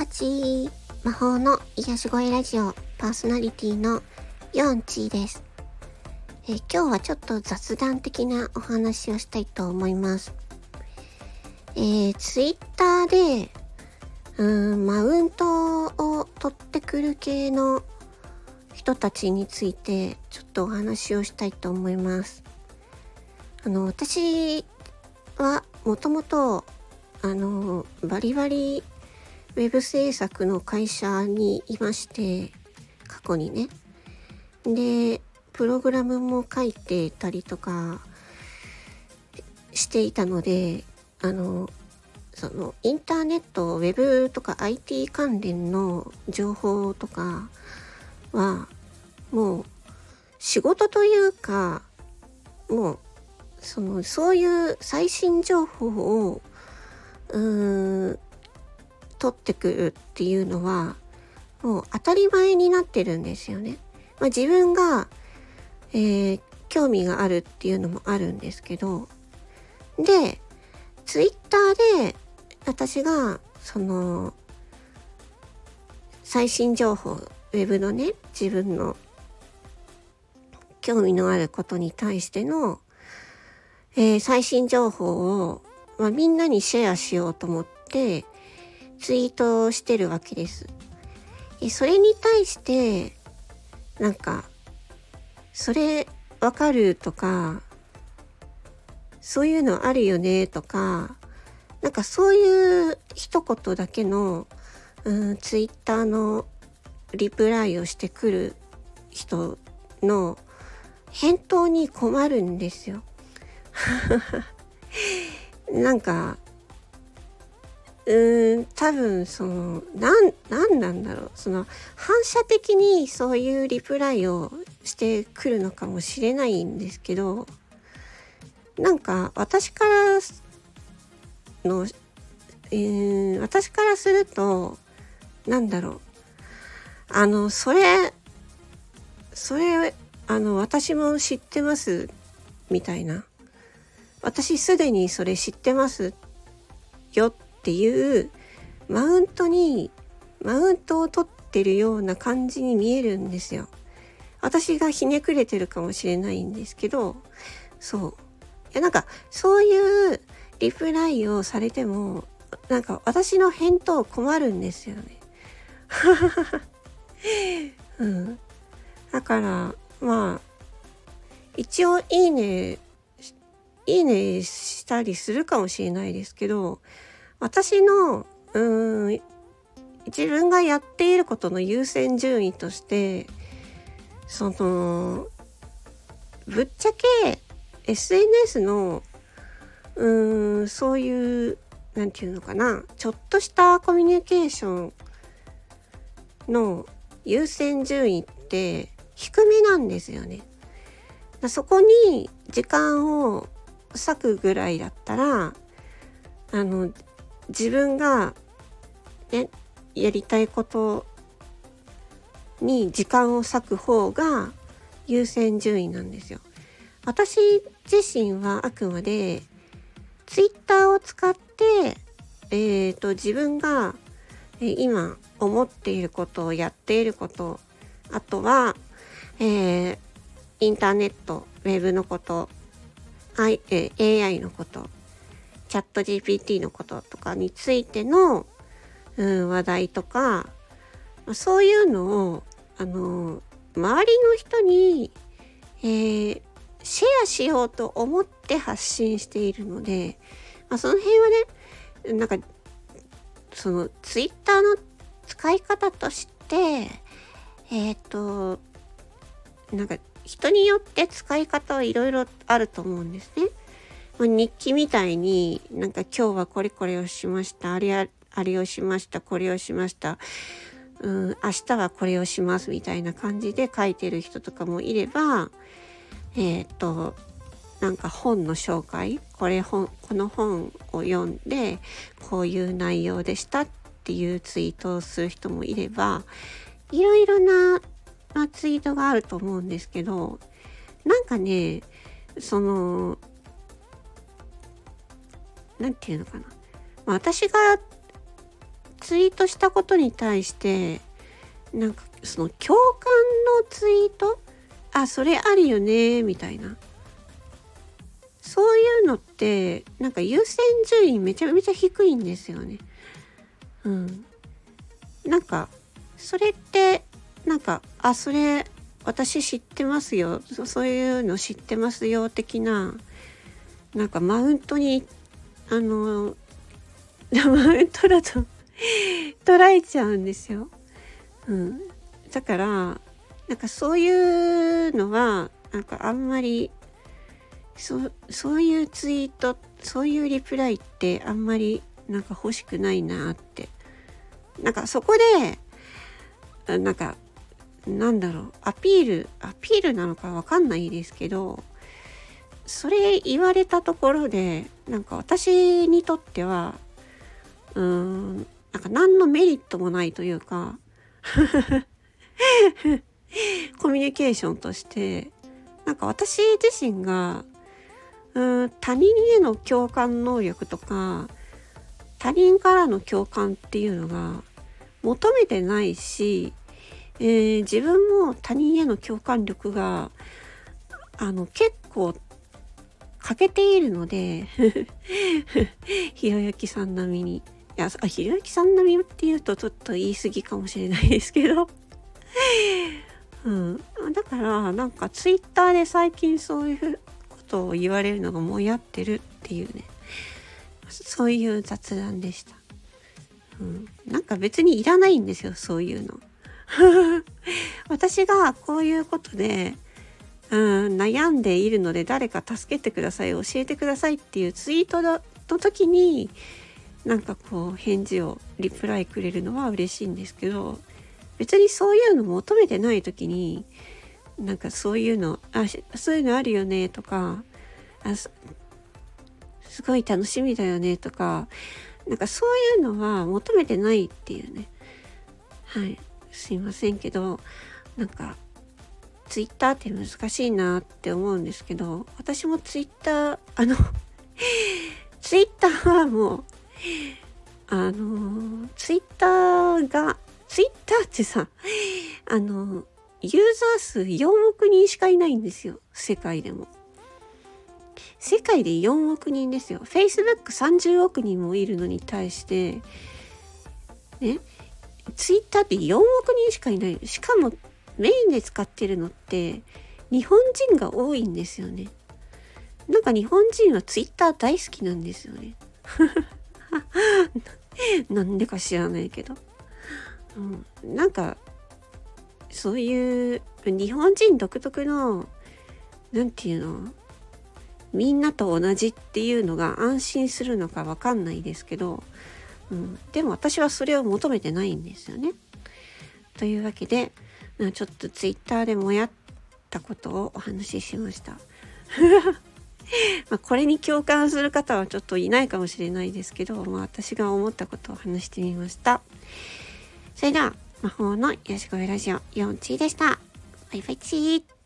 8魔法の癒し声ラジオパーソナリティのヨンチーです、え、今日はちょっと雑談的なお話をしたいと思います。えー、ツイッターでうんマウントを取ってくる系の人たちについてちょっとお話をしたいと思います。あの私はもともとあのバリバリウェブ制作の会社にいまして過去にね。でプログラムも書いてたりとかしていたのであのそのインターネットウェブとか IT 関連の情報とかはもう仕事というかもうそのそういう最新情報をうーん取ってくるっていうのはもう当たり前になってるんですよね。まあ、自分が、えー、興味があるっていうのもあるんですけどでツイッターで私がその最新情報ウェブのね自分の興味のあることに対しての、えー、最新情報をまあ、みんなにシェアしようと思ってツイートをしてるわけです。それに対してなんかそれわかるとかそういうのあるよねとかなんかそういう一言だけの、うん、ツイッターのリプライをしてくる人の返答に困るんですよ。なんかうーん多分そのなんなんなんだろうその反射的にそういうリプライをしてくるのかもしれないんですけどなんか私からの、えー、私からするとなんだろう。あのそれそれあの私も知ってますみたいな。私すでにそれ知ってますよってていうマウントにマウントを取ってるような感じに見えるんですよ。私がひねくれてるかもしれないんですけどそういやなんかそういうリプライをされてもなんか私の返答困るんですよね。うん、だからまあ一応いいねいいねしたりするかもしれないですけど私のうん自分がやっていることの優先順位としてそのぶっちゃけ SNS のうーんそういう何て言うのかなちょっとしたコミュニケーションの優先順位って低めなんですよね。そこに時間を割くぐらいだったらあの自分が、ね、やりたいことに時間を割く方が優先順位なんですよ。私自身はあくまでツイッターを使って、えーと、自分が、今思っていることをやっていることあとは、えー、インターネットウェブのこと I え AI のことチャット GPT のこととかについての、うん、話題とかそういうのをあの周りの人に、えー、シェアしようと思って発信しているので、まあ、その辺はねなんかそのツイッターの使い方としてえっ、ー、となんか人によって使い方はいろいろあると思うんですね。日記みたいになんか今日はこれこれをしましたあれあれをしましたこれをしましたうん明日はこれをしますみたいな感じで書いてる人とかもいればえっ、ー、となんか本の紹介これ本この本を読んでこういう内容でしたっていうツイートをする人もいればいろいろなまあ、ツイートがあると思うんですけどなんかねその何て言うのかな、まあ、私がツイートしたことに対してなんかその共感のツイート？あそれあるよねみたいなそういうのってなんか優先順位めちゃめちゃ低いんですよね。うん。なんかそれってなんかあそれ私知ってますよそういうの知ってますよ的ななんかマウントにあのマウントだと捉えちゃうんですよ。うん、だからなんかそういうのはなんかあんまりそそういうツイートそういうリプライってあんまりなんか欲しくないなってなんかそこでなんかなんだろうアピールアピールなのかわかんないですけどそれ言われたところでなんか私にとってはうーんなんか何のメリットもないというか コミュニケーションとしてなんか私自身がうん他人への共感能力とか他人からの共感っていうのが求めてないし、えー、自分も他人への共感力があの結構欠けているので ひろゆきさん並みに。いやひろゆきさん並みっていうとちょっと言い過ぎかもしれないですけど。うん、だからなんかツイッターで最近そういうことを言われるのがもやってるっていうね。そういう雑談でした、うん、なんか別にいらないんですよそういうの。私がこういうことで、うん、悩んでいるので誰か助けてください教えてくださいっていうツイートの時になんかこう返事をリプライくれるのは嬉しいんですけど別にそういうの求めてない時になんかそういうのあそういうのあるよねとかあすごい楽しみだよねとかなんかそういうのは求めてないっていうね。はい。すいませんけどなんかツイッターって難しいなって思うんですけど私もツイッターあのツイッターはもうあのツイッターがツイッターってさあのユーザー数4億人しかいないんですよ。世界でも。世界で4億人ですよ。Facebook30 億人もいるのに対して、ね、Twitter って4億人しかいない。しかもメインで使ってるのって日本人が多いんですよね。なんか日本人は Twitter 大好きなんですよね。なんでか知らないけど。うん、なんかそういう日本人独特の何て言うの？みんなと同じっていうのが安心するのかわかんないですけど、うん、でも私はそれを求めてないんですよね。というわけでちょっとツイッターでもやったことをお話ししました。まこれに共感する方はちょっといないかもしれないですけど、まあ、私が思ったことを話してみました。それでは魔法のよしこいラジオ4チーでした。バイバイチー。